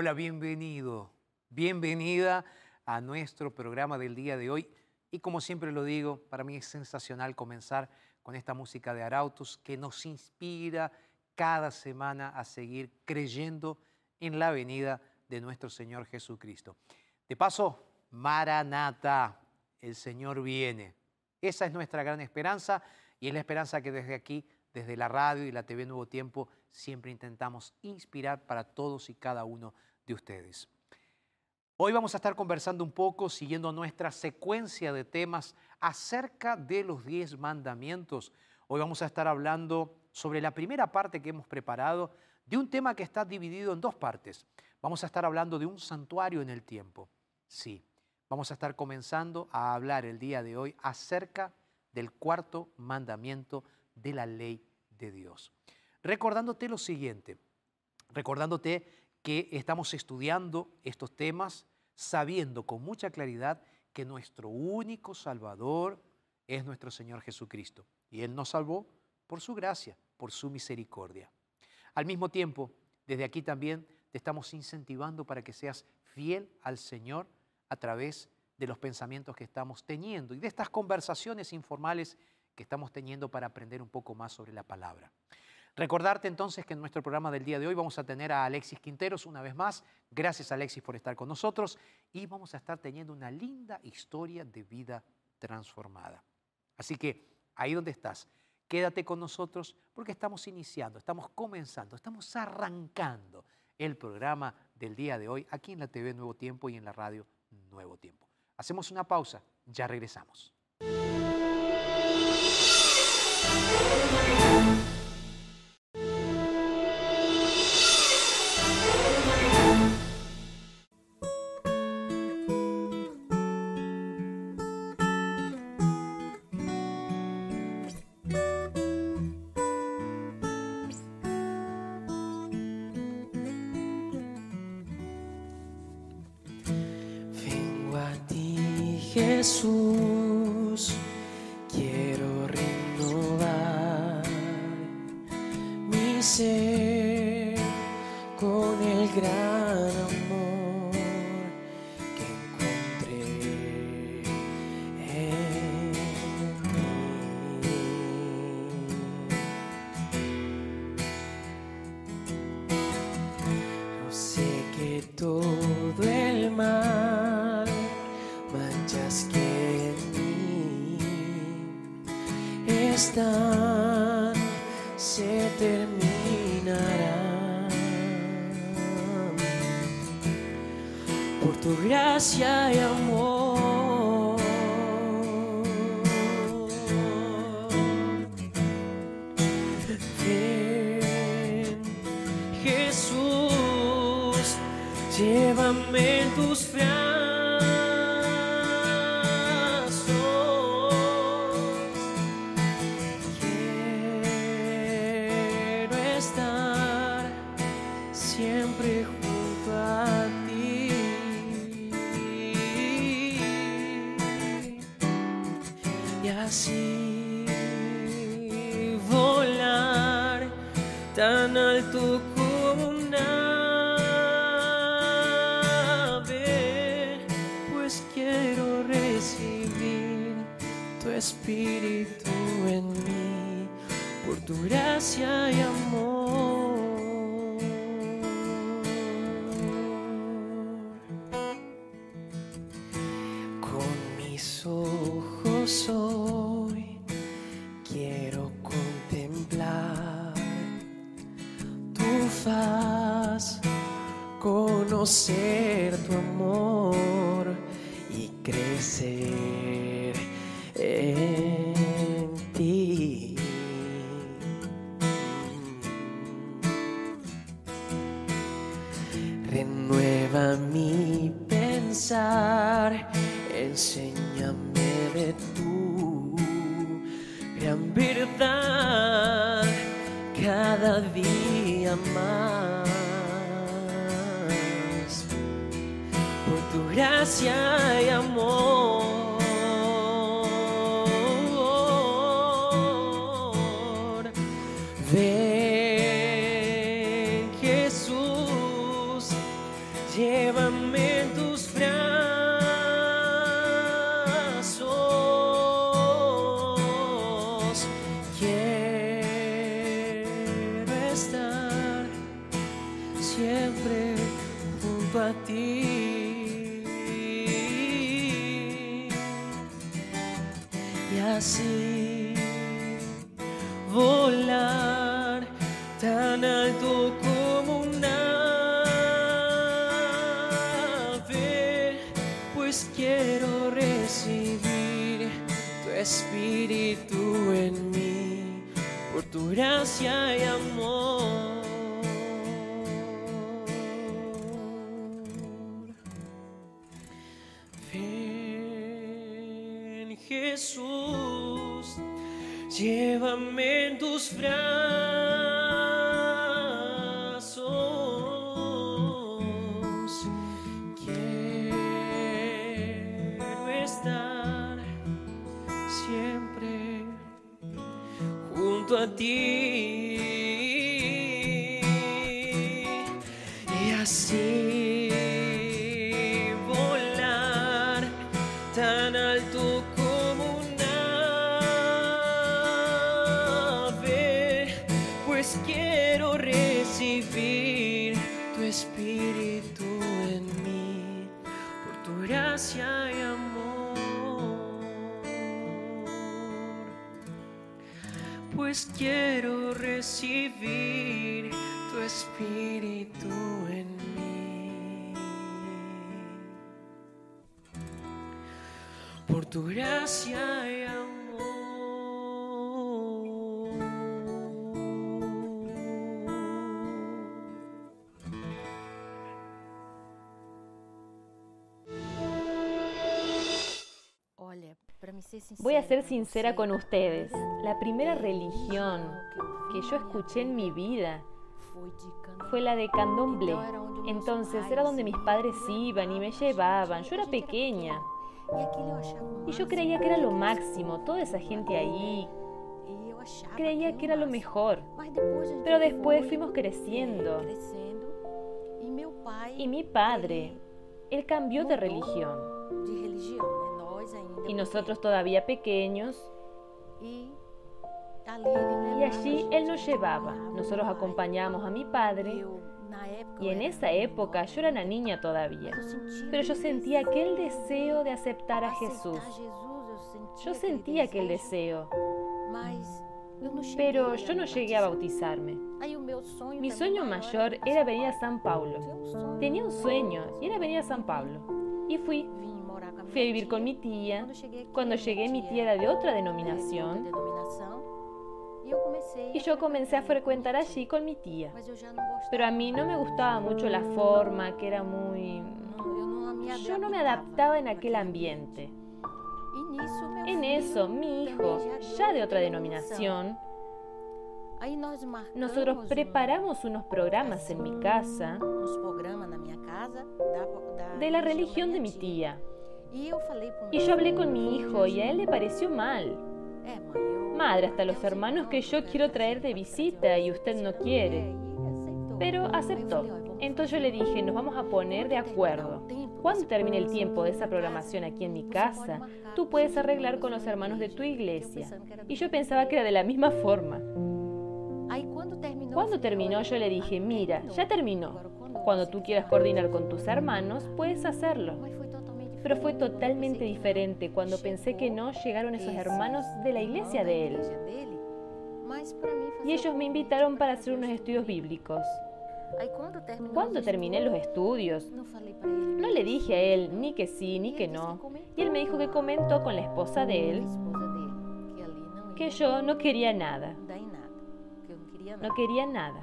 Hola, bienvenido, bienvenida a nuestro programa del día de hoy. Y como siempre lo digo, para mí es sensacional comenzar con esta música de Arautos que nos inspira cada semana a seguir creyendo en la venida de nuestro Señor Jesucristo. De paso, Maranata, el Señor viene. Esa es nuestra gran esperanza y es la esperanza que desde aquí, desde la radio y la TV Nuevo Tiempo, siempre intentamos inspirar para todos y cada uno de ustedes. Hoy vamos a estar conversando un poco, siguiendo nuestra secuencia de temas acerca de los diez mandamientos. Hoy vamos a estar hablando sobre la primera parte que hemos preparado de un tema que está dividido en dos partes. Vamos a estar hablando de un santuario en el tiempo. Sí, vamos a estar comenzando a hablar el día de hoy acerca del cuarto mandamiento de la ley de Dios. Recordándote lo siguiente, recordándote que estamos estudiando estos temas sabiendo con mucha claridad que nuestro único Salvador es nuestro Señor Jesucristo. Y Él nos salvó por su gracia, por su misericordia. Al mismo tiempo, desde aquí también te estamos incentivando para que seas fiel al Señor a través de los pensamientos que estamos teniendo y de estas conversaciones informales que estamos teniendo para aprender un poco más sobre la palabra. Recordarte entonces que en nuestro programa del día de hoy vamos a tener a Alexis Quinteros una vez más. Gracias Alexis por estar con nosotros y vamos a estar teniendo una linda historia de vida transformada. Así que ahí donde estás, quédate con nosotros porque estamos iniciando, estamos comenzando, estamos arrancando el programa del día de hoy aquí en la TV Nuevo Tiempo y en la radio Nuevo Tiempo. Hacemos una pausa, ya regresamos. se terminarán. Por tu gracia y amor. enséñame de tu gran verdad cada día más. Por tu gracia y amor siempre junto a ti. tu gracia y amor. Voy a ser sincera con ustedes. La primera religión que yo escuché en mi vida fue la de candomblé. Entonces era donde mis padres iban y me llevaban. Yo era pequeña. Y yo creía que era lo máximo, toda esa gente ahí. Creía que era lo mejor. Pero después fuimos creciendo. Y mi padre, él cambió de religión. Y nosotros todavía pequeños. Y allí él nos llevaba. Nosotros acompañamos a mi padre y en esa época yo era una niña todavía, pero yo sentía aquel deseo de aceptar a Jesús. Yo sentía aquel deseo, pero yo no llegué a bautizarme. Mi sueño mayor era venir a San Pablo. Tenía un sueño y era venir a San Pablo. Y fui. Fui a vivir con mi tía. Cuando llegué mi tía era de otra denominación y yo comencé a frecuentar allí con mi tía. Gostava. Pero a mí no me gustaba mucho la forma, que era muy... Yo no me adaptaba en aquel ambiente. En eso, mi hijo, ya de otra denominación, nosotros um- preparamos unos programas en mi casa de la religión de mi tía. Y yo hablé con mi hijo y a él le pareció mal. Madre, hasta los os hermanos que yo quiero traer de visita y usted no quiere. Pero aceptó. falei, "Ó, vamos Entonces yo le dije, nos vamos a poner de acuerdo. Cuando termine el tiempo de esa programación aquí en mi casa, tú puedes arreglar con los hermanos de tu iglesia. Y yo pensaba que era de la misma forma. Cuando terminó "Olha, yo le dije, mira, ya terminó. Cuando tú quieras coordinar con tus hermanos, puedes hacerlo. Pero fue totalmente diferente cuando pensé que no llegaron esos hermanos de la iglesia de él. Y ellos me invitaron para hacer unos os estudios bíblicos. Cuando terminé los estudios, no le dije a él ni que sí ni que no. Y él me dijo que comentó con la esposa de él que yo no quería nada. No quería nada.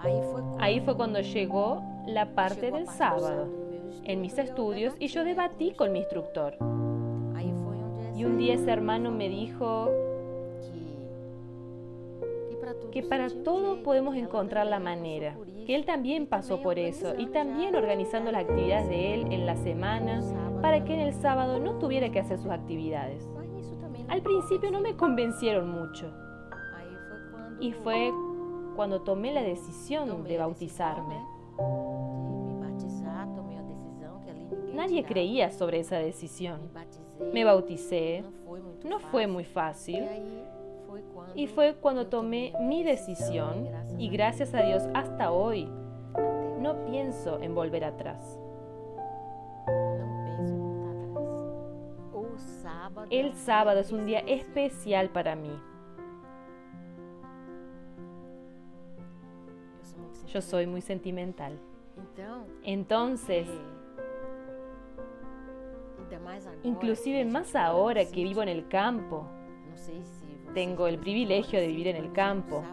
Ahí fue cuando llegó la parte del sábado en mis estudios y yo debatí con mi instructor. Y un día ese hermano me dijo que, para, todo podemos encontrar la manera, que él también pasó por eso y también organizando las actividades de él en la semana para que en el sábado no tuviera que hacer sus actividades. Al principio no me convencieron mucho y fue cuando tomé la decisión de bautizarme. Nadie creía sobre esa decisión. Me bauticé, no fue muy fácil y fue cuando tomé mi decisión y gracias a Dios hasta hoy no pienso en volver atrás. El sábado es un día especial. para mí. Yo soy muy sentimental. Entonces, inclusive más ahora que vivo en el campo. Tengo el privilegio de vivir en el campo.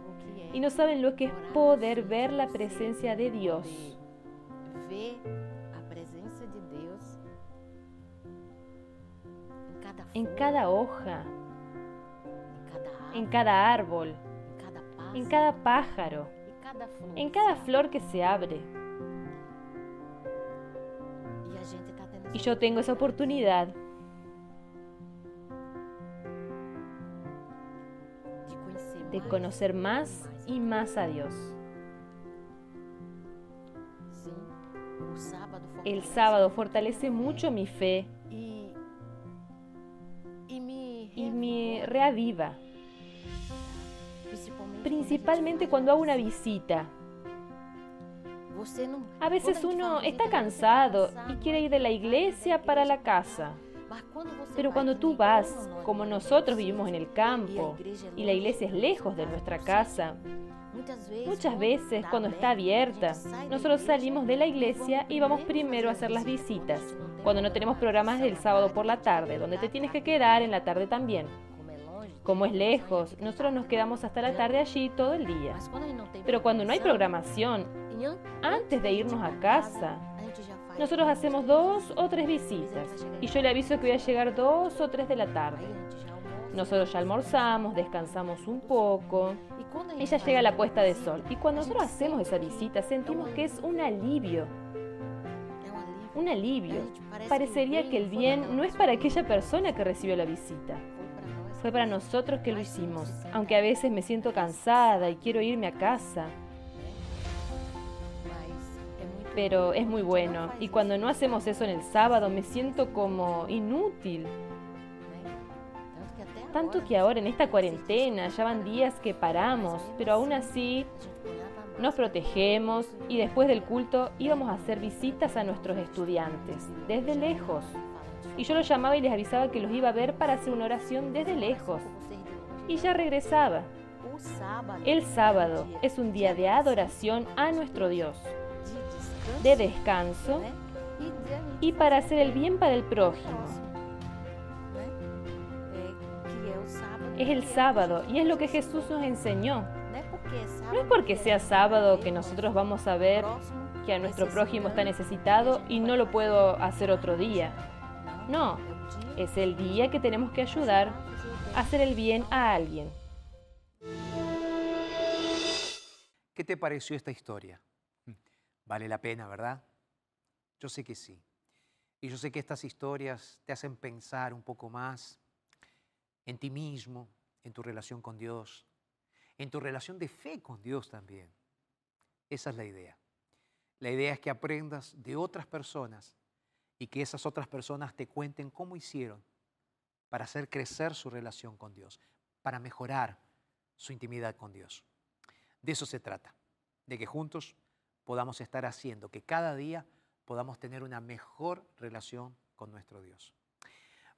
y no saben lo que es poder ver la presencia de Dios, en cada hoja, en cada árbol, en cada pájaro, en cada flor que se abre. Y yo tengo esa oportunidad de conocer más y más a Dios. El sábado fortalece mucho mi fe y me reaviva, principalmente cuando hago una visita. A veces uno está cansado y quiere ir de la iglesia para la casa, pero cuando tú vas, como nosotros vivimos en el campo y la iglesia es lejos de nuestra casa, muchas veces cuando está abierta, nosotros salimos de la iglesia y vamos primero a hacer las visitas, cuando no tenemos programas del sábado por la tarde, donde te tienes que quedar en la tarde también. Como es lejos, nosotros nos quedamos hasta la tarde allí todo el día. Pero cuando no hay programación, antes de irnos a casa, nosotros hacemos dos o tres visitas y yo le aviso que voy a llegar dos o tres de la tarde. Nosotros ya almorzamos, descansamos un poco ya llega la puesta de sol. Y cuando nosotros hacemos esa visita sentimos que es un alivio, un alivio. Parecería que el bien no es para aquella persona que recibió la visita, fue para nosotros que lo hicimos, aunque a veces me siento cansada y quiero irme a casa, pero es muy bueno. Y cuando no hacemos eso en el sábado me siento como inútil. Tanto que ahora en esta cuarentena ya van días que paramos, pero aún así nos protegemos y después del culto íbamos a hacer visitas a nuestros estudiantes, desde lejos. Y yo los llamaba y les avisaba que los iba a ver para hacer una oración desde lejos. Y ya regresaba. El sábado es un día de adoración a nuestro Dios, de descanso y para hacer el bien para el prójimo. Es el sábado y es lo que Jesús nos enseñó. No es porque sea sábado que nosotros vamos a ver que a nuestro prójimo está necesitado y no lo puedo hacer otro día. No, es el día que tenemos que ayudar a hacer el bien a alguien. ¿Qué te pareció esta historia? Vale la pena, ¿verdad? Yo sé que sí. Y yo sé que estas historias te hacen pensar un poco más en ti mismo, en tu relación con Dios, en tu relación de fe con Dios también. Esa es la idea. La idea es que aprendas de otras personas y que esas otras personas te cuenten cómo hicieron para hacer crecer su relación con Dios, para mejorar su intimidad con Dios. De eso se trata, de que juntos podamos estar haciendo que cada día podamos tener una mejor relación con nuestro Dios.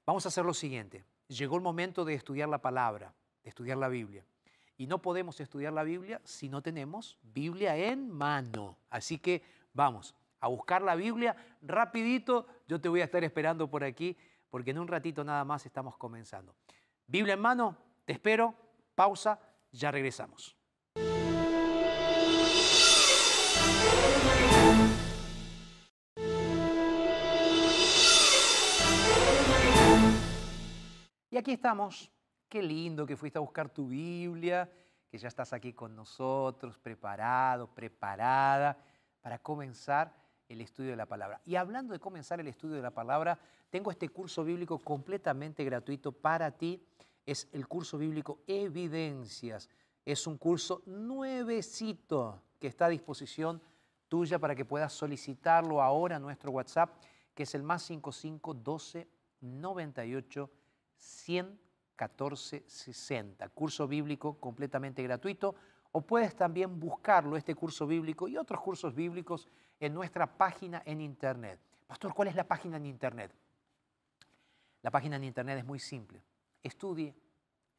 Vamos a hacer lo siguiente. Llegó el momento de estudiar la palabra, de estudiar la Biblia. Y no podemos estudiar la Biblia si no tenemos Biblia en mano. Así que vamos a buscar la Biblia rapidito. Yo te voy a estar esperando por aquí porque en un ratito nada más estamos comenzando. Biblia en mano, te espero. Pausa, ya regresamos. Y aquí estamos. Qué lindo que fuiste a buscar tu Biblia, que ya estás aquí con nosotros, preparado, preparada para comenzar el estudio de la palabra. Y hablando de comenzar el estudio de la palabra, tengo este curso bíblico completamente gratuito para ti. Es el curso bíblico Evidencias. Es un curso nuevecito que está a disposición tuya para que puedas solicitarlo ahora a nuestro WhatsApp, que es el más 55 12 98 11460, curso bíblico completamente gratuito, o puedes también buscarlo, este curso bíblico y otros cursos bíblicos en nuestra página en Internet. Pastor, ¿cuál es la página en Internet? La página en Internet es muy simple. Estudie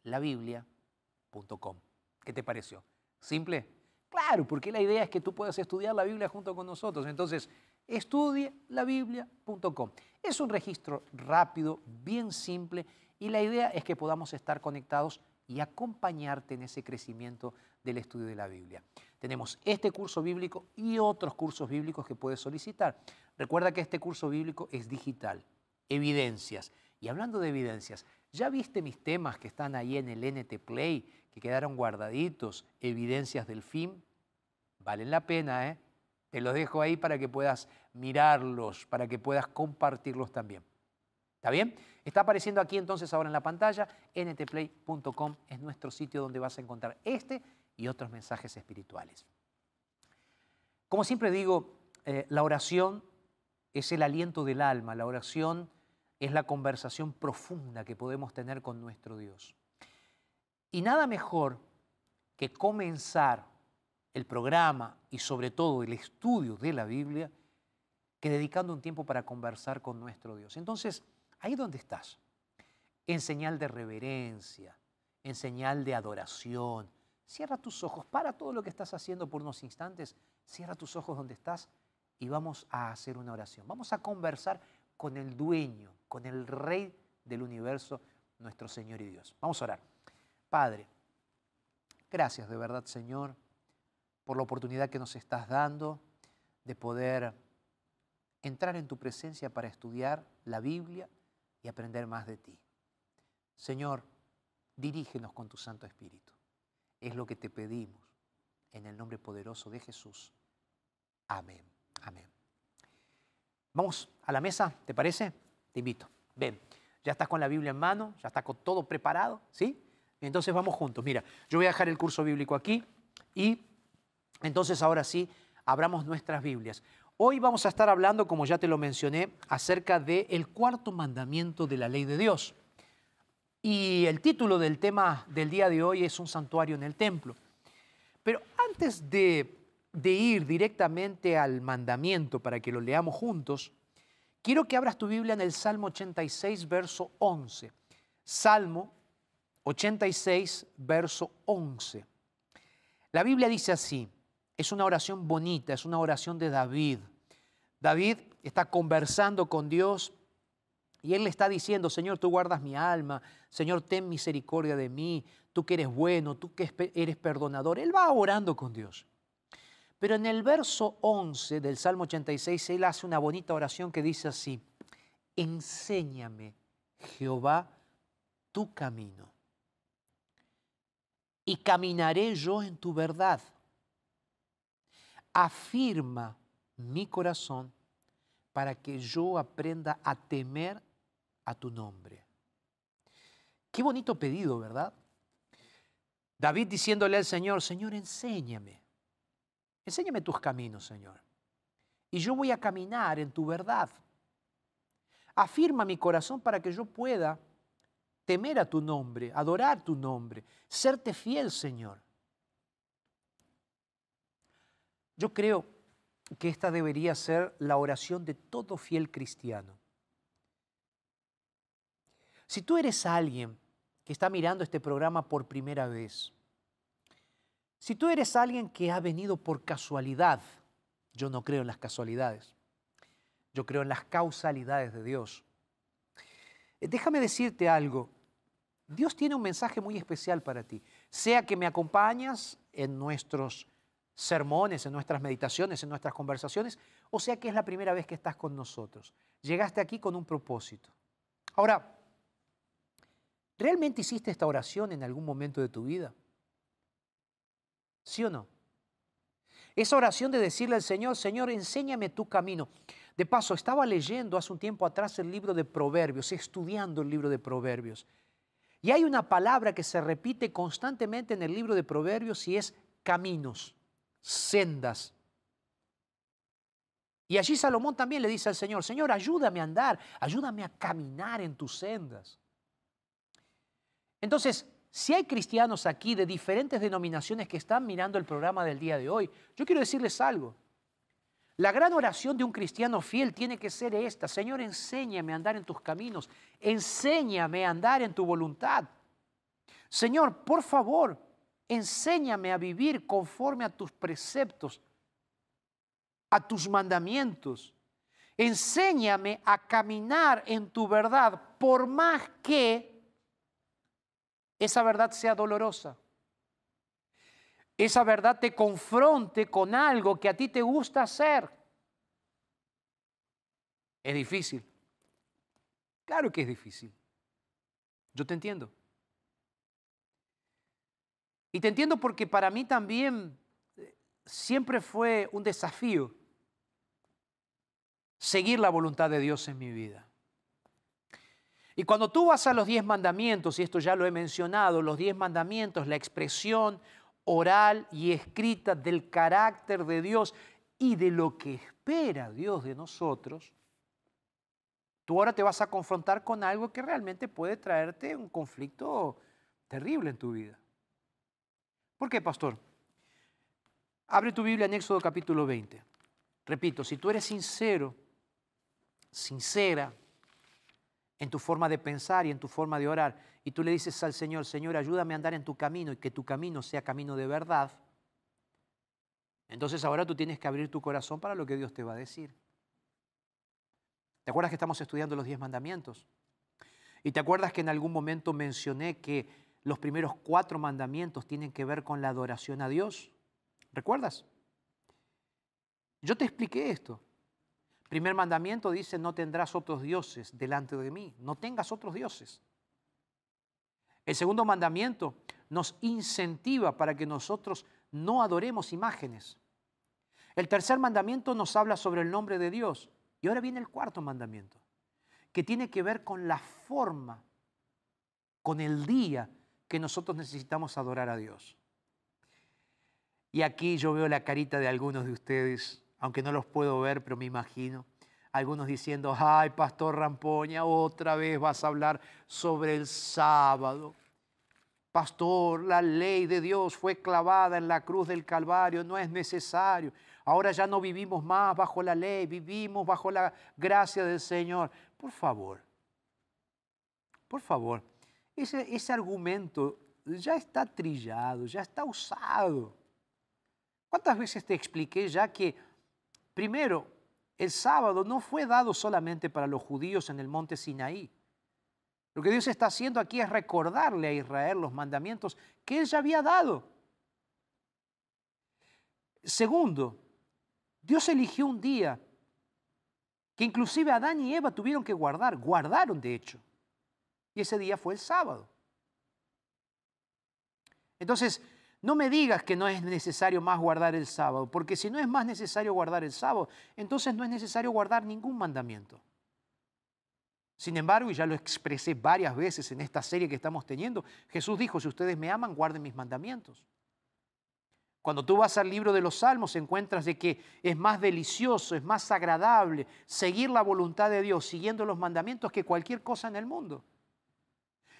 labiblia.com. ¿Qué te pareció? ¿Simple? Claro, porque la idea es que tú puedas estudiar la Biblia junto con nosotros. Entonces, estudielabiblia.com. Es un registro rápido, bien simple y la idea es que podamos estar conectados y acompañarte en ese crecimiento del estudio de la Biblia. Tenemos este curso bíblico y otros cursos bíblicos que puedes solicitar. Recuerda que este curso bíblico es digital, evidencias. Y hablando de evidencias, ¿ya viste mis temas que están ahí en el NT Play, que quedaron guardaditos, evidencias del fin? Valen la pena, ¿eh? Te los dejo ahí para que puedas mirarlos, para que puedas compartirlos también. ¿Está bien? Está apareciendo aquí entonces ahora en la pantalla, ntplay.com es nuestro sitio donde vas a encontrar este y otros mensajes espirituales. Como siempre digo, eh, la oración es el aliento del alma, la oración es la conversación profunda que podemos tener con nuestro Dios. Y nada mejor que comenzar el programa y sobre todo el estudio de la Biblia que dedicando un tiempo para conversar con nuestro Dios. Entonces, ahí donde estás, en señal de reverencia, en señal de adoración. Cierra tus ojos, para todo lo que estás haciendo por unos instantes, cierra tus ojos donde estás y vamos a hacer una oración. Vamos a conversar con el dueño, con el rey del universo, nuestro Señor y Dios. Vamos a orar. Padre, gracias de verdad, Señor, por la oportunidad que nos estás dando de poder entrar en tu presencia para estudiar la Biblia y aprender más de ti. Señor, dirígenos con tu Santo Espíritu. Es lo que te pedimos en el nombre poderoso de Jesús. Amén. Amén. Vamos a la mesa, ¿te parece? Te invito. Ven, ya estás con la Biblia en mano, ya estás con todo preparado, ¿sí? Entonces vamos juntos. Mira, yo voy a dejar el curso bíblico aquí y entonces ahora sí, abramos nuestras Biblias. Hoy vamos a estar hablando, como ya te lo mencioné, acerca del cuarto mandamiento de la ley de Dios. Y el título del tema del día de hoy es un santuario en el templo. Pero antes de, de ir directamente al mandamiento para que lo leamos juntos, quiero que abras tu Biblia en el Salmo 86, verso 11. Salmo 86, verso 11. La Biblia dice así, es una oración bonita, es una oración de David. David está conversando con Dios y él le está diciendo, Señor, tú guardas mi alma, Señor, ten misericordia de mí, tú que eres bueno, tú que eres perdonador. Él va orando con Dios. Pero en el verso 11 del Salmo 86, él hace una bonita oración que dice así, enséñame, Jehová, tu camino, y caminaré yo en tu verdad. Afirma mi corazón para que yo aprenda a temer a tu nombre. Qué bonito pedido, ¿verdad? David diciéndole al Señor, Señor, enséñame. Enséñame tus caminos, Señor. Y yo voy a caminar en tu verdad. Afirma mi corazón para que yo pueda temer a tu nombre, adorar tu nombre, serte fiel, Señor. Yo creo que esta debería ser la oración de todo fiel cristiano. Si tú eres alguien que está mirando este programa por primera vez, si tú eres alguien que ha venido por casualidad, yo no creo en las casualidades, yo creo en las causalidades de Dios. Eh, déjame decirte algo, Dios tiene un mensaje muy especial para ti, sea que me acompañas en nuestros sermones, en nuestras meditaciones, en nuestras conversaciones, o sea que es la primera vez que estás con nosotros. Llegaste aquí con un propósito. Ahora, ¿realmente hiciste esta oración en algún momento de tu vida? ¿Sí o no? Esa oración de decirle al Señor, Señor, enséñame tu camino. De paso, estaba leyendo hace un tiempo atrás el libro de Proverbios, estudiando el libro de Proverbios. Y hay una palabra que se repite constantemente en el libro de Proverbios y es caminos, sendas. Y allí Salomón también le dice al Señor, Señor, ayúdame a andar, ayúdame a caminar en tus sendas. Entonces, si hay cristianos aquí de diferentes denominaciones que están mirando el programa del día de hoy, yo quiero decirles algo. La gran oración de un cristiano fiel tiene que ser esta. Señor, enséñame a andar en tus caminos. Enséñame a andar en tu voluntad. Señor, por favor, enséñame a vivir conforme a tus preceptos, a tus mandamientos. Enséñame a caminar en tu verdad, por más que esa verdad sea dolorosa. Esa verdad te confronte con algo que a ti te gusta hacer. Es difícil. Claro que es difícil. Yo te entiendo. Y te entiendo porque para mí también eh, siempre fue un desafío seguir la voluntad de Dios en mi vida. Y cuando tú vas a los diez mandamientos, y esto ya lo he mencionado, los diez mandamientos, la expresión oral y escrita del carácter de Dios y de lo que espera Dios de nosotros, tú ahora te vas a confrontar con algo que realmente puede traerte un conflicto terrible en tu vida. ¿Por qué, pastor? Abre tu Biblia en Éxodo capítulo 20. Repito, si tú eres sincero, sincera, en tu forma de pensar y en tu forma de orar, y tú le dices al Señor, Señor, ayúdame a andar en tu camino y que tu camino sea camino de verdad, entonces ahora tú tienes que abrir tu corazón para lo que Dios te va a decir. ¿Te acuerdas que estamos estudiando los diez mandamientos? Y te acuerdas que en algún momento mencioné que los primeros cuatro mandamientos tienen que ver con la adoración a Dios. ¿Recuerdas? Yo te expliqué esto. Primer mandamiento dice, no tendrás otros dioses delante de mí, no tengas otros dioses. El segundo mandamiento nos incentiva para que nosotros no adoremos imágenes. El tercer mandamiento nos habla sobre el nombre de Dios. Y ahora viene el cuarto mandamiento, que tiene que ver con la forma, con el día que nosotros necesitamos adorar a Dios. Y aquí yo veo la carita de algunos de ustedes aunque no los puedo ver, pero me imagino. Algunos diciendo, ay, Pastor Rampoña, otra vez vas a hablar sobre el sábado. Pastor, la ley de Dios fue clavada en la cruz del Calvario, no es necesario. Ahora ya no vivimos más bajo la ley, vivimos bajo la gracia del Señor. Por favor, por favor, ese, ese argumento ya está trillado, ya está usado. ¿Cuántas veces te expliqué ya que, primero, el sábado no fue dado solamente para los judíos en el monte Sinaí? Lo que Dios está haciendo aquí es recordarle a Israel los mandamientos que Él ya había dado. Segundo, Dios eligió un día que inclusive Adán y Eva tuvieron que guardar, guardaron de hecho. Y ese día fue el sábado. Entonces, no me digas que no es necesario más guardar el sábado, porque si no es más necesario guardar el sábado, entonces no es necesario guardar ningún mandamiento. Sin embargo, y ya lo expresé varias veces en esta serie que estamos teniendo, Jesús dijo, si ustedes me aman, guarden mis mandamientos. Cuando tú vas al libro de los Salmos encuentras de que es más delicioso, es más agradable seguir la voluntad de Dios siguiendo los mandamientos que cualquier cosa en el mundo.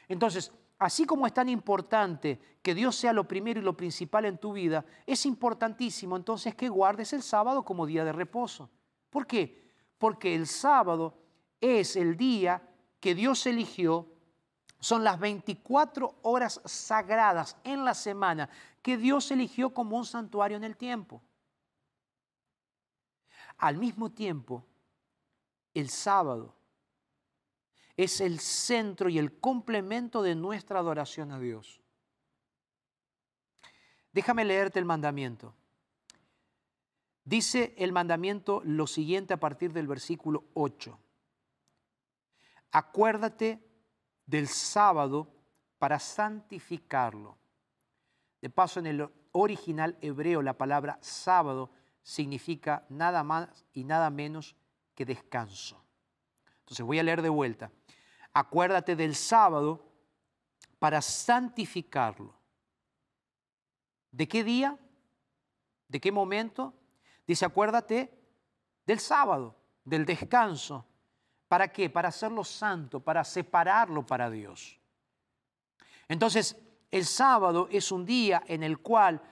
Entonces, así como es tan importante que Dios sea lo primero y lo principal en tu vida, es importantísimo entonces que guardes el sábado como día de reposo. ¿Por qué? Porque el sábado es el día que Dios eligió son las 24 horas sagradas en la semana que Dios eligió como un santuario en el tiempo. Al mismo tiempo, el sábado es el centro y el complemento de nuestra adoración a Dios. Déjame leerte el mandamiento. Dice el mandamiento lo siguiente a partir del versículo 8. Acuérdate del sábado para santificarlo. De paso, en el original hebreo la palabra sábado significa nada más y nada menos que descanso. Entonces voy a leer de vuelta. Acuérdate del sábado para santificarlo. ¿De qué día? ¿De qué momento? Dice, acuérdate del sábado, del descanso. ¿Para qué? Para hacerlo santo, para separarlo para Dios. Entonces, el sábado es un día en el cual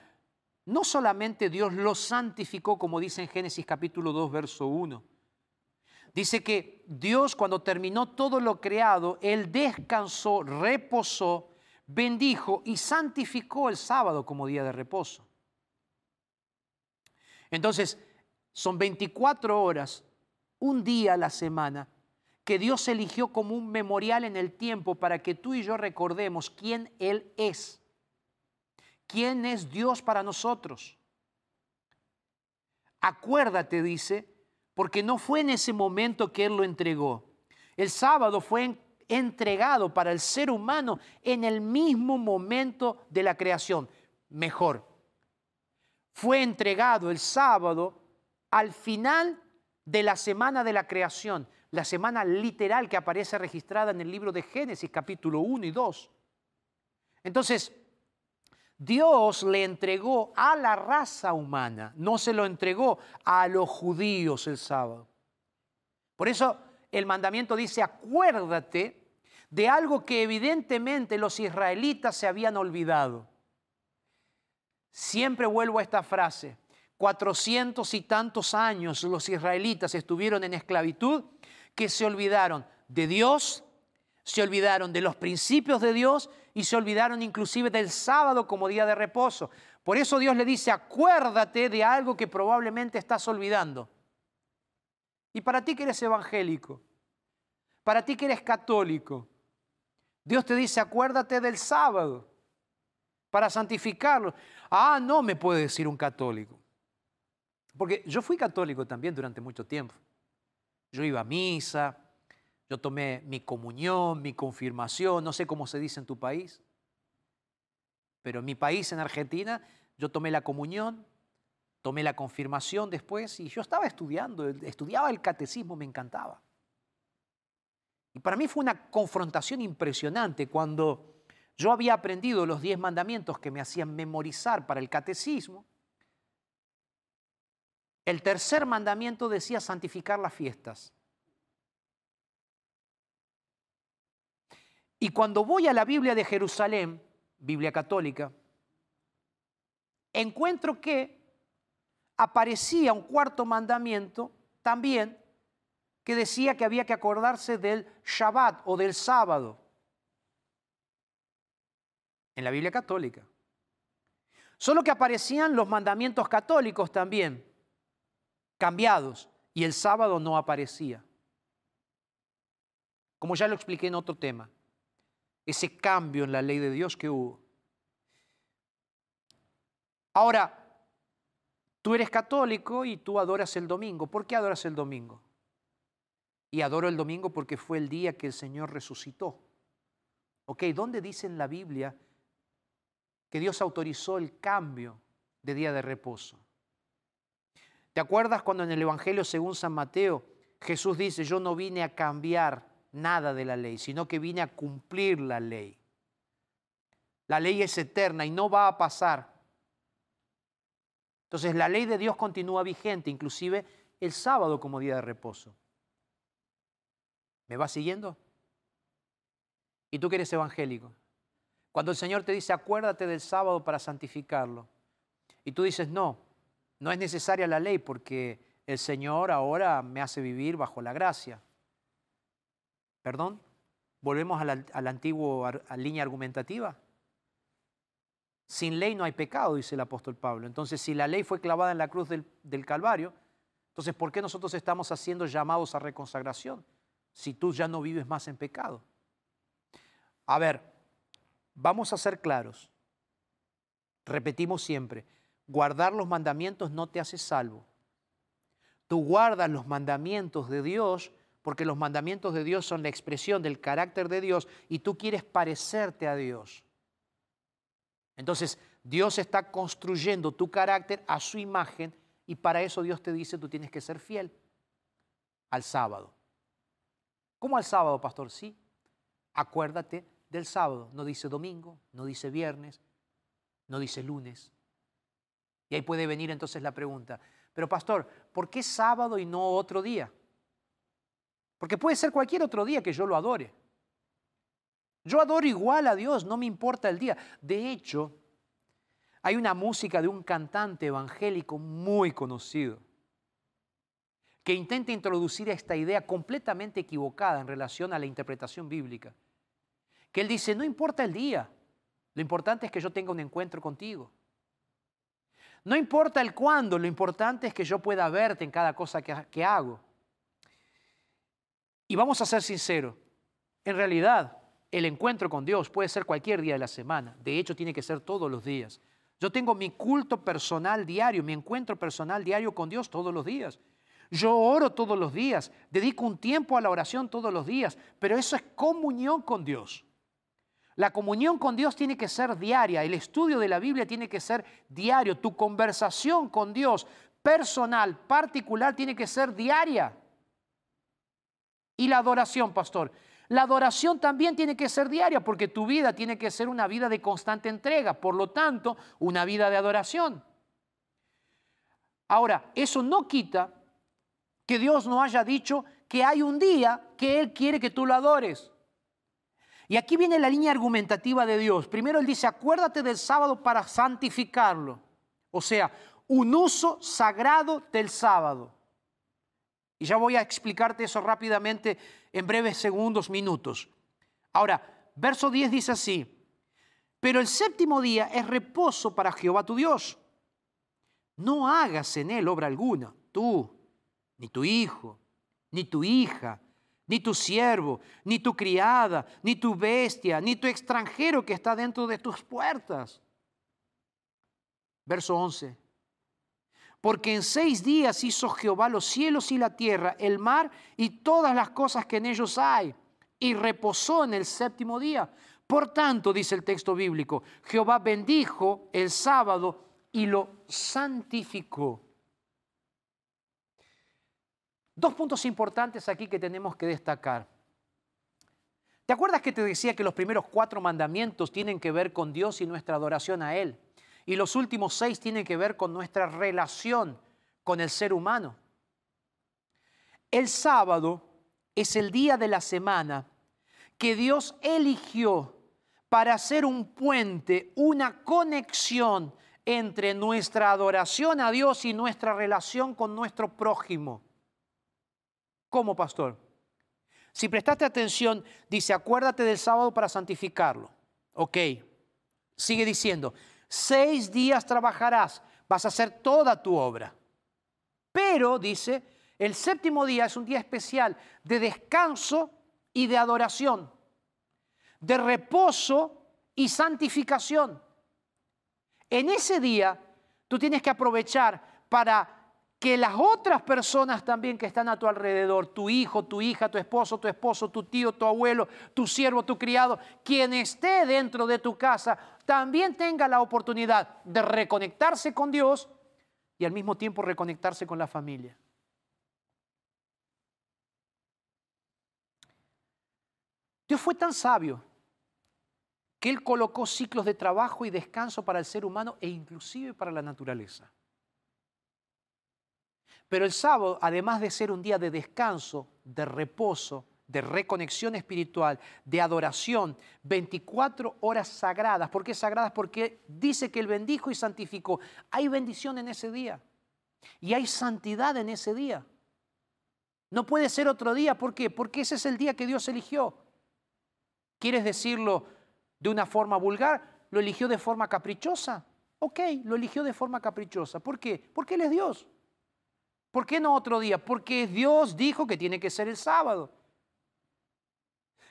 no solamente Dios lo santificó, como dice en Génesis capítulo 2, verso 1. Dice que Dios cuando terminó todo lo creado, Él descansó, reposó, bendijo y santificó el sábado como día de reposo. Entonces, son 24 horas, un día a la semana, que Dios eligió como un memorial en el tiempo para que tú y yo recordemos quién Él es. ¿Quién es Dios para nosotros? Acuérdate, dice, porque no fue en ese momento que Él lo entregó. El sábado fue entregado para el ser humano en el mismo momento de la creación. Mejor, fue entregado el sábado al final de la semana de la creación la semana literal que aparece registrada en el libro de Génesis capítulo 1 y 2. Entonces, Dios le entregó a la raza humana, no se lo entregó a los judíos el sábado. Por eso el mandamiento dice, acuérdate de algo que evidentemente los israelitas se habían olvidado. Siempre vuelvo a esta frase, cuatrocientos y tantos años los israelitas estuvieron en esclavitud que se olvidaron de Dios, se olvidaron de los principios de Dios y se olvidaron inclusive del sábado como día de reposo. Por eso Dios le dice, acuérdate de algo que probablemente estás olvidando. Y para ti que eres evangélico, para ti que eres católico, Dios te dice, acuérdate del sábado para santificarlo. Ah, no me puede decir un católico. Porque yo fui católico también durante mucho tiempo. Yo iba a misa, yo tomé mi comunión, mi confirmación, no sé cómo se dice en tu país, pero en mi país, en Argentina, yo tomé la comunión, tomé la confirmación después y yo estaba estudiando, estudiaba el catecismo, me encantaba. Y para mí fue una confrontación impresionante cuando yo había aprendido los diez mandamientos que me hacían memorizar para el catecismo el tercer mandamiento decía santificar las fiestas. Y cuando voy a la Biblia de Jerusalén, Biblia católica, encuentro que aparecía un cuarto mandamiento también que decía que había que acordarse del Shabbat o del sábado en la Biblia católica. Solo que aparecían los mandamientos católicos también, cambiados, y el sábado no aparecía. Como ya lo expliqué en otro tema, ese cambio en la ley de Dios que hubo. Ahora, tú eres católico y tú adoras el domingo. ¿Por qué adoras el domingo? Y adoro el domingo porque fue el día que el Señor resucitó. ¿Ok? ¿Dónde dice en la Biblia que Dios autorizó el cambio de día de reposo? ¿Te acuerdas cuando en el Evangelio según San Mateo Jesús dice, yo no vine a cambiar nada de la ley, sino que vine a cumplir la ley? La ley es eterna y no va a pasar. Entonces la ley de Dios continúa vigente, inclusive el sábado como día de reposo. ¿Me vas siguiendo? Y tú que eres evangélico. Cuando el Señor te dice, acuérdate del sábado para santificarlo. Y tú dices, no, no es necesaria la ley porque el Señor ahora me hace vivir bajo la gracia. ¿Perdón? Volvemos a la, antigua línea argumentativa. Sin ley no hay pecado, dice el apóstol Pablo. Entonces, si la ley fue clavada en la cruz del, del Calvario, entonces, ¿por qué nosotros estamos haciendo llamados a reconsagración si tú ya no vives más en pecado? A ver, vamos a ser claros. Repetimos siempre, guardar los mandamientos no te hace salvo. Tú guardas los mandamientos de Dios porque los mandamientos de Dios son la expresión del carácter de Dios y tú quieres parecerte a Dios. Entonces, Dios está construyendo tu carácter a su imagen y para eso Dios te dice tú tienes que ser fiel al sábado. ¿Cómo al sábado, pastor? Sí. Acuérdate del sábado. No dice domingo, no dice viernes, no dice lunes. Y ahí puede venir entonces la pregunta, pero pastor, ¿por qué sábado y no otro día? Porque puede ser cualquier otro día que yo lo adore. Yo adoro igual a Dios, no me importa el día. De hecho, hay una música de un cantante evangélico muy conocido que intenta introducir esta idea completamente equivocada en relación a la interpretación bíblica. Que él dice, no importa el día, lo importante es que yo tenga un encuentro contigo. No importa el cuándo, lo importante es que yo pueda verte en cada cosa que, hago. Y vamos a ser sinceros, en realidad el encuentro con Dios puede ser cualquier día de la semana, de hecho tiene que ser todos los días. Yo tengo mi culto personal diario, mi encuentro personal diario con Dios todos los días. Yo oro todos los días, dedico un tiempo a la oración todos los días, pero eso es comunión con Dios. La comunión con Dios tiene que ser diaria, el estudio de la Biblia tiene que ser diario, tu conversación con Dios personal, particular, tiene que ser diaria. Y la adoración, pastor. La adoración también tiene que ser diaria porque tu vida tiene que ser una vida de constante entrega, por lo tanto, una vida de adoración. Ahora, eso no quita que Dios no haya dicho que hay un día que Él quiere que tú lo adores. Y aquí viene la línea argumentativa de Dios. Primero Él dice, acuérdate del sábado para santificarlo. O sea, un uso sagrado del sábado. Y ya voy a explicarte eso rápidamente en breves segundos, minutos. Ahora, verso 10 dice así, pero el séptimo día es reposo para Jehová tu Dios. No hagas en él obra alguna, tú, ni tu hijo, ni tu hija, ni tu siervo, ni tu criada, ni tu bestia, ni tu extranjero que está dentro de tus puertas. Verso 11. Porque en seis días hizo Jehová los cielos y la tierra, el mar y todas las cosas que en ellos hay, y reposó en el séptimo día. Por tanto, dice el texto bíblico, Jehová bendijo el sábado y lo santificó. Dos puntos importantes aquí que tenemos que destacar. ¿Te acuerdas que te decía que los primeros cuatro mandamientos tienen que ver con Dios y nuestra adoración a Él? Y los últimos seis tienen que ver con nuestra relación con el ser humano. El sábado es el día de la semana que Dios eligió para hacer un puente, una conexión entre nuestra adoración a Dios y nuestra relación con nuestro prójimo. ¿Cómo, pastor? Si prestaste atención, dice, acuérdate del sábado para santificarlo. Ok, sigue diciendo, Seis días trabajarás, vas a hacer toda tu obra. Pero, dice, el séptimo día es un día especial de descanso y de adoración, de reposo y santificación. En ese día tú tienes que aprovechar para que las otras personas también que están a tu alrededor, tu hijo, tu hija, tu esposo, tu esposo, tu tío, tu abuelo, tu siervo, tu criado, quien esté dentro de tu casa, también tenga la oportunidad de reconectarse con Dios y al mismo tiempo reconectarse con la familia. Dios fue tan sabio que Él colocó ciclos de trabajo y descanso para el ser humano e inclusive para la naturaleza. Pero el sábado, además de ser un día de descanso, de reposo, de reconexión espiritual, de adoración, 24 horas sagradas. ¿Por qué sagradas? Porque dice que Él bendijo y santificó. Hay bendición en ese día y hay santidad en ese día. No puede ser otro día. ¿Por qué? Porque ese es el día que Dios eligió. ¿Quieres decirlo de una forma vulgar? ¿Lo eligió de forma caprichosa? Ok, lo eligió de forma caprichosa. ¿Por qué? Porque Él es Dios. ¿Por qué no otro día? Porque Dios dijo que tiene que ser el sábado.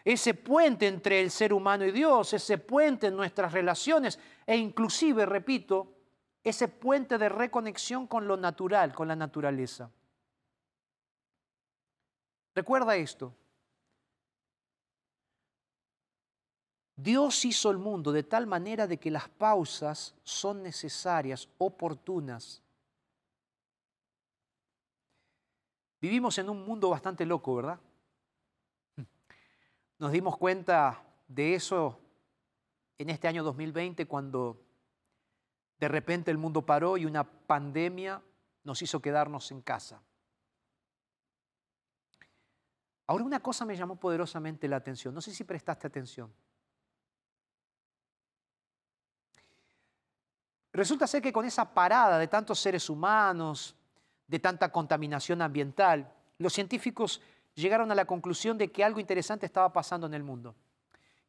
Ese puente entre el ser humano y Dios, ese puente en nuestras relaciones e inclusive, repito, ese puente de reconexión con lo natural, con la naturaleza. Recuerda esto, Dios hizo el mundo de tal manera de que las pausas son necesarias, oportunas. Vivimos en un mundo bastante loco, ¿verdad? Nos dimos cuenta de eso en este año 2020 cuando de repente el mundo paró y una pandemia nos hizo quedarnos en casa. Ahora una cosa me llamó poderosamente la atención, no sé si prestaste atención. Resulta ser que con esa parada de tantos seres humanos, de tanta contaminación ambiental, los científicos llegaron a la conclusión de que algo interesante estaba pasando en el mundo.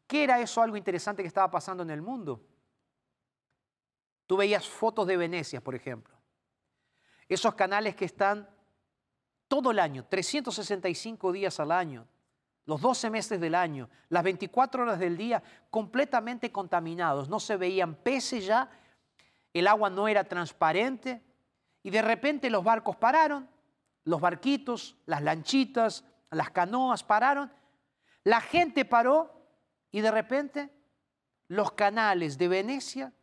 ¿Qué era eso algo interesante que estaba pasando en el mundo? Tú veías fotos de Venecia, por ejemplo. Esos canales que están todo el año, 365 días al año, los 12 meses del año, las 24 horas del día, completamente contaminados. No se veían peces ya el agua no era transparente y de repente los barcos pararon, los barquitos, las lanchitas, las canoas pararon, la gente paró y de repente los canales de Venecia,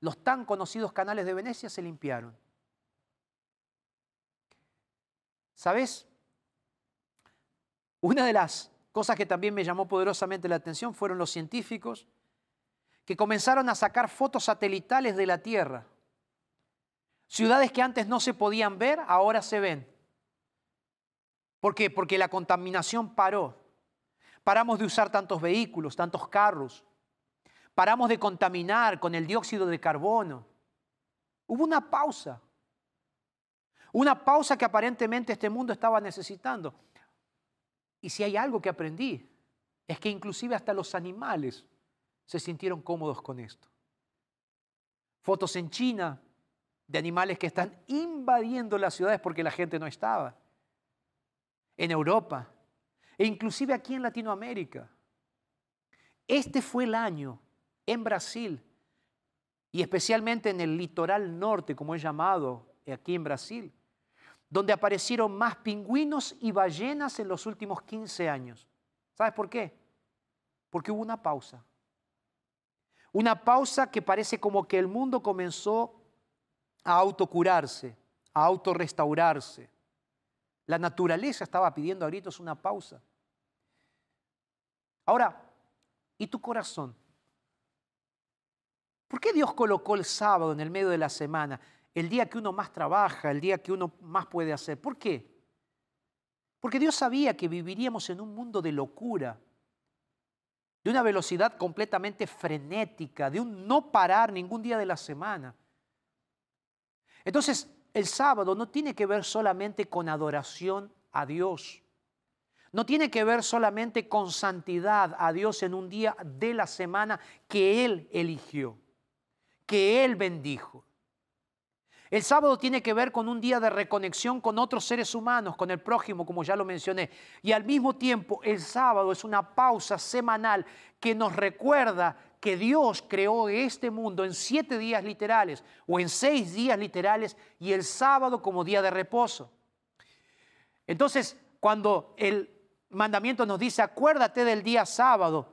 los tan conocidos canales de Venecia se limpiaron. ¿Sabes? Una de las cosas que también me llamó poderosamente la atención fueron los científicos que comenzaron a sacar fotos satelitales de la Tierra. Ciudades que antes no se podían ver, ahora se ven. ¿Por qué? Porque la contaminación paró. Paramos de usar tantos vehículos, tantos carros. Paramos de contaminar con el dióxido de carbono. Hubo una pausa. Una pausa que aparentemente este mundo estaba necesitando. Y si hay algo que aprendí, es que inclusive hasta los animales se sintieron cómodos con esto. Fotos en China de animales que están invadiendo las ciudades porque la gente no estaba. En Europa e inclusive aquí en Latinoamérica. Este fue el año en Brasil y especialmente en el litoral norte, como es llamado aquí en Brasil, donde aparecieron más pingüinos y ballenas en los últimos 15 años. ¿Sabes por qué? Porque hubo una pausa. Una pausa que parece como que el mundo comenzó a autocurarse, a autorrestaurarse. La naturaleza estaba pidiendo a gritos una pausa. Ahora, ¿y tu corazón? ¿Por qué Dios colocó el sábado en el medio de la semana, el día que uno más trabaja, el día que uno más puede hacer? ¿Por qué? Porque Dios sabía que viviríamos en un mundo de locura, de una velocidad completamente frenética, de un no parar ningún día de la semana. Entonces, el sábado no tiene que ver solamente con adoración a Dios. No tiene que ver solamente con santidad a Dios en un día de la semana que Él eligió, que Él bendijo. El sábado tiene que ver con un día de reconexión con otros seres humanos, con el prójimo, como ya lo mencioné. Y al mismo tiempo, el sábado es una pausa semanal que nos recuerda que Dios creó este mundo en siete días literales o en seis días literales y el sábado como día de reposo. Entonces, cuando el mandamiento nos dice, acuérdate del día sábado,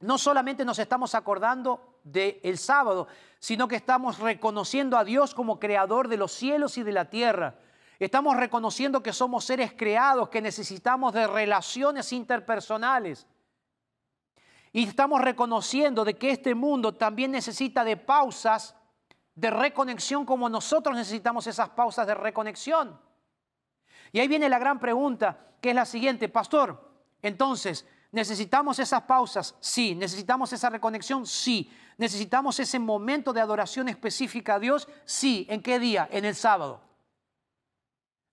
no solamente nos estamos acordando del sábado, sino que estamos reconociendo a Dios como creador de los cielos y de la tierra. Estamos reconociendo que somos seres creados, que necesitamos de relaciones interpersonales. Y estamos reconociendo de que este mundo también necesita de pausas de reconexión como nosotros necesitamos esas pausas de reconexión. Y ahí viene la gran pregunta, que es la siguiente, pastor, entonces, ¿necesitamos esas pausas? Sí. ¿Necesitamos esa reconexión? Sí. ¿Necesitamos ese momento de adoración específica a Dios? Sí. ¿En qué día? En el sábado.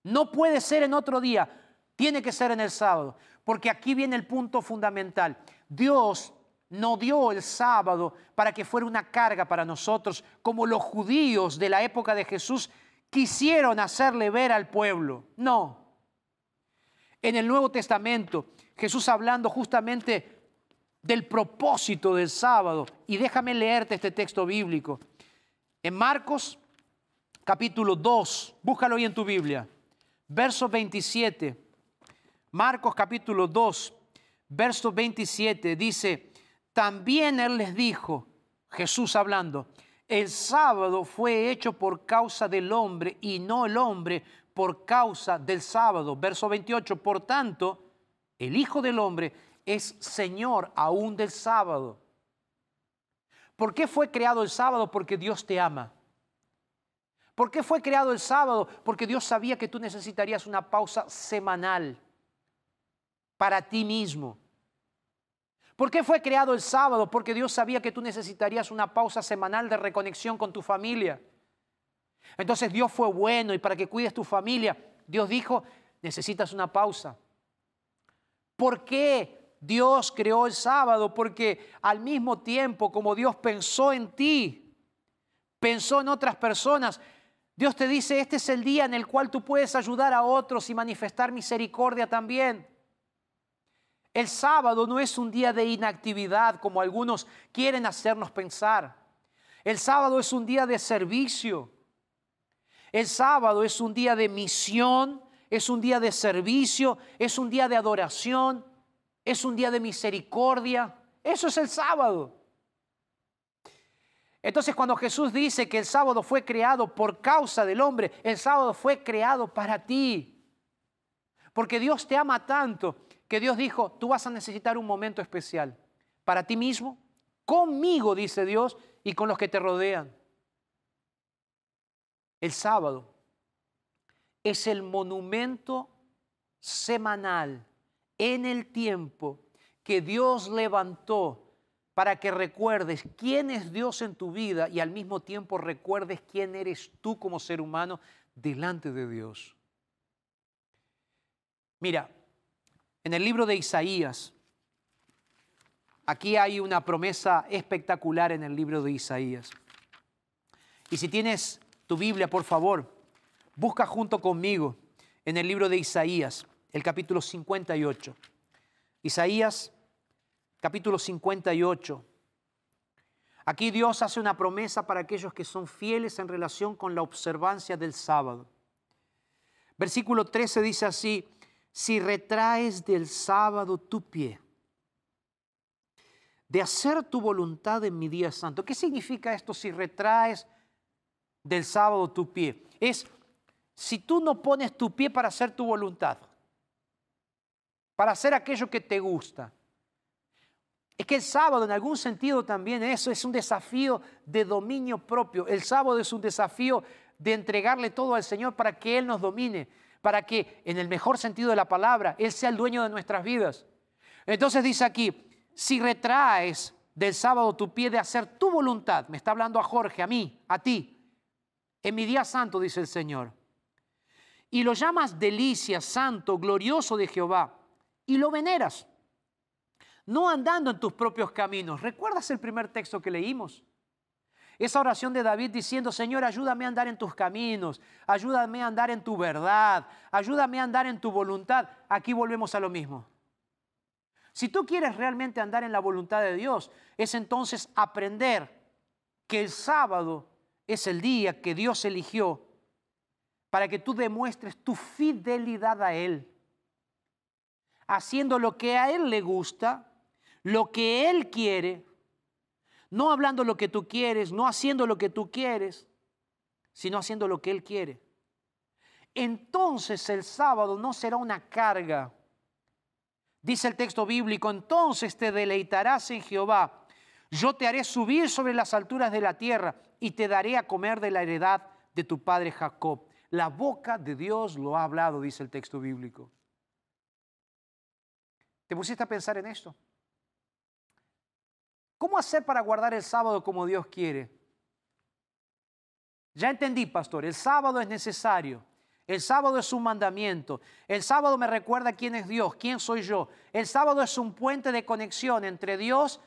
No puede ser en otro día, tiene que ser en el sábado, porque aquí viene el punto fundamental. Dios no dio el sábado para que fuera una carga para nosotros, como los judíos de la época de Jesús quisieron hacerle ver al pueblo. No. En el Nuevo Testamento, Jesús hablando justamente del propósito del sábado, y déjame leerte este texto bíblico. En Marcos capítulo 2, búscalo ahí en tu Biblia, verso 27. Marcos capítulo 2, verso 27 dice, también Él les dijo, Jesús hablando, el sábado fue hecho por causa del hombre y no el hombre por causa del sábado. Verso 28, por tanto, el Hijo del Hombre es Señor aún del sábado. ¿Por qué fue creado el sábado? Porque Dios te ama. ¿Por qué fue creado el sábado? Porque Dios sabía que tú necesitarías una pausa semanal para ti mismo. ¿Por qué fue creado el sábado? Porque Dios sabía que tú necesitarías una pausa semanal de reconexión con tu familia. Entonces Dios fue bueno y para que cuides tu familia, Dios dijo, necesitas una pausa. ¿Por qué Dios creó el sábado? Porque al mismo tiempo como Dios pensó en ti, pensó en otras personas, Dios te dice, este es el día en el cual tú puedes ayudar a otros y manifestar misericordia también. El sábado no es un día de inactividad como algunos quieren hacernos pensar. El sábado es un día de servicio. El sábado es un día de misión, es un día de servicio, es un día de adoración, es un día de misericordia. Eso es el sábado. Entonces cuando Jesús dice que el sábado fue creado por causa del hombre, el sábado fue creado para ti. Porque Dios te ama tanto que Dios dijo, tú vas a necesitar un momento especial para ti mismo, conmigo, dice Dios, y con los que te rodean. El sábado es el monumento semanal en el tiempo que Dios levantó para que recuerdes quién es Dios en tu vida y al mismo tiempo recuerdes quién eres tú como ser humano delante de Dios. Mira, en el libro de Isaías, aquí hay una promesa espectacular en el libro de Isaías. Y si tienes tu Biblia, por favor, busca junto conmigo en el libro de Isaías, el capítulo 58. Isaías, capítulo 58. Aquí Dios hace una promesa para aquellos que son fieles en relación con la observancia del sábado. Versículo 13 dice así, si retraes del sábado tu pie, de hacer tu voluntad en mi día santo. ¿Qué significa esto si retraes del sábado tu pie? Es si tú no pones tu pie para hacer tu voluntad, para hacer aquello que te gusta. Es que el sábado en algún sentido también eso es un desafío de dominio propio. El sábado es un desafío de entregarle todo al Señor para que Él nos domine para que, en el mejor sentido de la palabra, Él sea el dueño de nuestras vidas. Entonces dice aquí, si retraes del sábado tu pie de hacer tu voluntad, me está hablando a Jorge, a mí, a ti, en mi día santo, dice el Señor, y lo llamas delicia, santo, glorioso de Jehová, y lo veneras, no andando en tus propios caminos. ¿Recuerdas el primer texto que leímos? Esa oración de David diciendo, Señor, ayúdame a andar en tus caminos, ayúdame a andar en tu verdad, ayúdame a andar en tu voluntad. Aquí volvemos a lo mismo. Si tú quieres realmente andar en la voluntad de Dios, es entonces aprender que el sábado es el día que Dios eligió para que tú demuestres tu fidelidad a Él, haciendo lo que a Él le gusta, lo que Él quiere, no hablando lo que tú quieres, no haciendo lo que tú quieres, sino haciendo lo que Él quiere. Entonces el sábado no será una carga. Dice el texto bíblico, entonces te deleitarás en Jehová. Yo te haré subir sobre las alturas de la tierra y te daré a comer de la heredad de tu padre Jacob. La boca de Dios lo ha hablado, dice el texto bíblico. ¿Te pusiste a pensar en esto? ¿Cómo hacer para guardar el sábado como Dios quiere? Ya entendí, pastor, el sábado es necesario. El sábado es un mandamiento. El sábado me recuerda quién es Dios, quién soy yo. El sábado es un puente de conexión entre Dios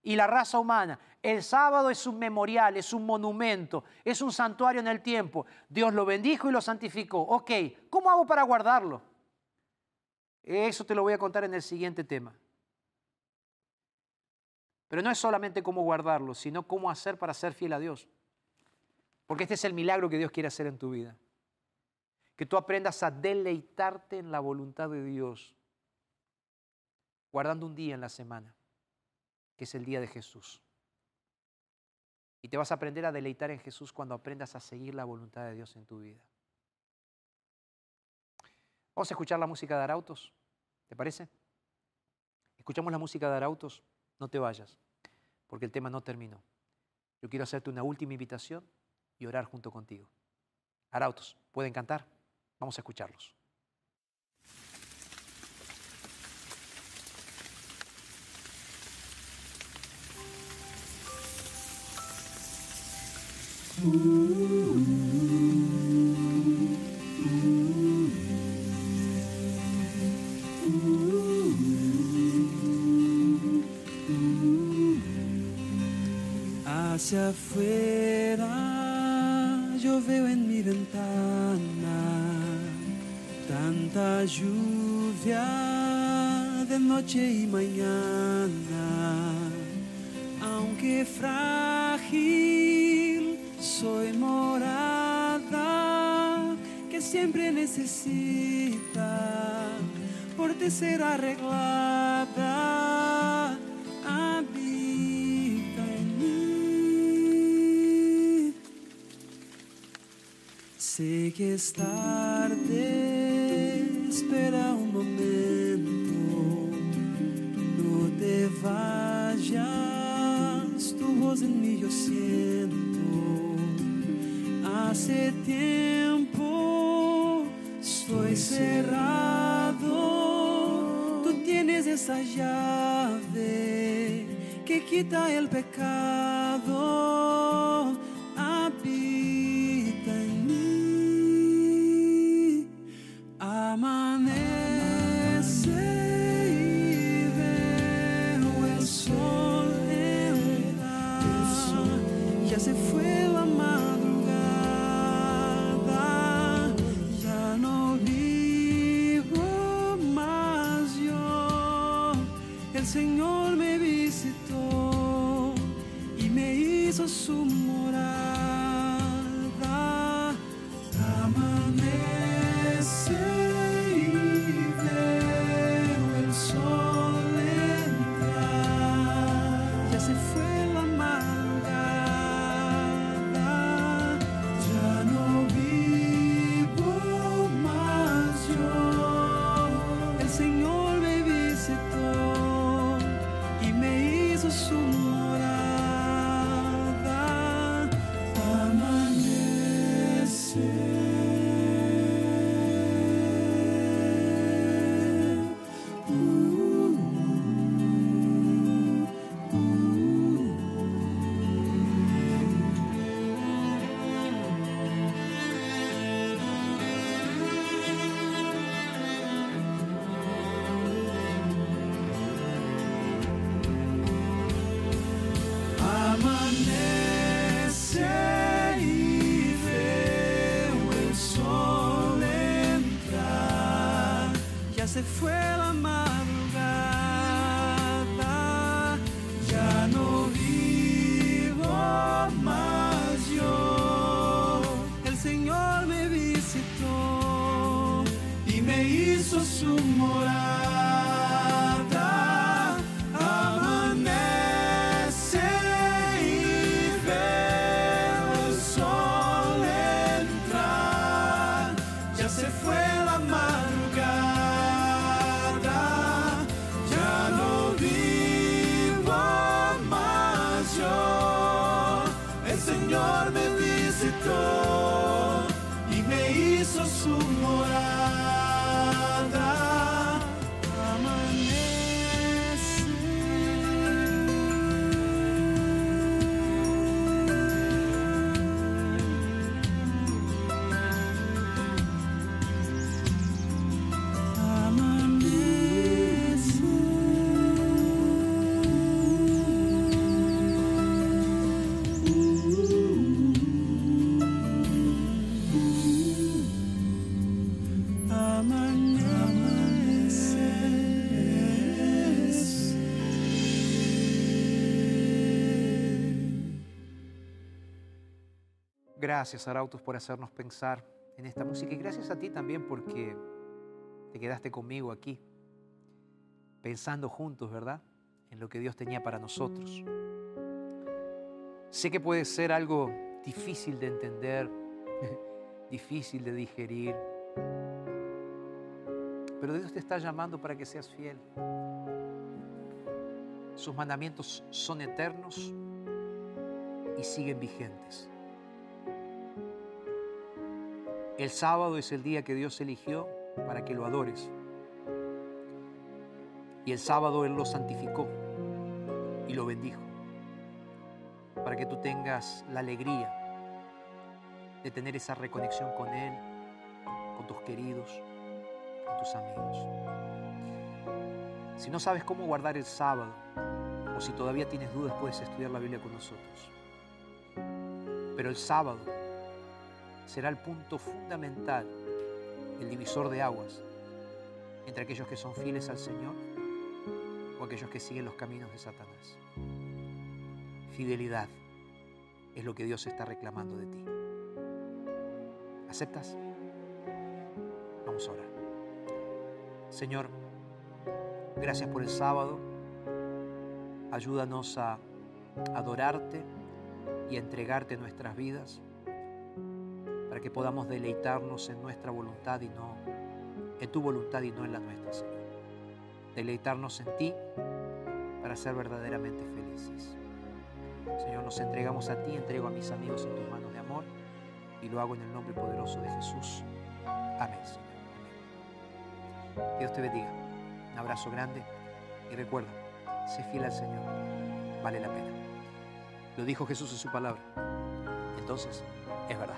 y la raza humana. El sábado es un memorial, es un monumento, es un santuario en el tiempo. Dios lo bendijo y lo santificó. Ok, ¿cómo hago para guardarlo? Eso te lo voy a contar en el siguiente tema. Pero no es solamente cómo guardarlo, sino cómo hacer para ser fiel a Dios. Porque este es el milagro que Dios quiere hacer en tu vida. Que tú aprendas a deleitarte en la voluntad de Dios, guardando un día en la semana, que es el día de Jesús. Y te vas a aprender a deleitar en Jesús cuando aprendas a seguir la voluntad de Dios en tu vida. Vamos a escuchar la música de Arautos, ¿te parece? Escuchamos la música de Arautos. No te vayas, porque el tema no terminó. Yo quiero hacerte una última invitación y orar junto contigo. Arautos, ¿pueden cantar? Vamos a escucharlos. Hacia afuera veo en mi ventana tanta lluvia de noche y mañana, aunque frágil soy morada que siempre necesita por ser arreglada. Sé que es tarde, espera un momento, no te vayas, tu voz en mí yo siento. Hace tiempo estoy cerrado, tú tienes esa llave que quita el pecado. Gracias, Arautos, por hacernos pensar en esta música y gracias a ti también porque te quedaste conmigo aquí, pensando juntos, ¿verdad? En lo que Dios tenía para nosotros. Sé que puede ser algo difícil de entender, difícil de digerir, pero Dios te está llamando para que seas fiel. Sus mandamientos son eternos y siguen vigentes. El sábado es el día que Dios eligió para que lo adores. Y el sábado Él lo santificó y lo bendijo. Para que tú tengas la alegría de tener esa reconexión con Él, con tus queridos, con tus amigos. Si no sabes cómo guardar el sábado, o si todavía tienes dudas, puedes estudiar la Biblia con nosotros. Pero el sábado será el punto fundamental, el divisor de aguas entre aquellos que son fieles al Señor o aquellos que siguen los caminos de Satanás. Fidelidad es lo que Dios está reclamando de ti. ¿Aceptas? Vamos a orar. Señor, gracias por el sábado. Ayúdanos a adorarte y a entregarte nuestras vidas para que podamos deleitarnos en nuestra voluntad y no en tu voluntad y no en la nuestra, Señor. Deleitarnos en ti para ser verdaderamente felices. Señor, nos entregamos a ti, entrego a mis amigos en tus manos de amor y lo hago en el nombre poderoso de Jesús. Amén. Dios te bendiga. Un abrazo grande y recuerda, sé fiel al Señor. Vale la pena. Lo dijo Jesús en su palabra. Entonces, es verdad.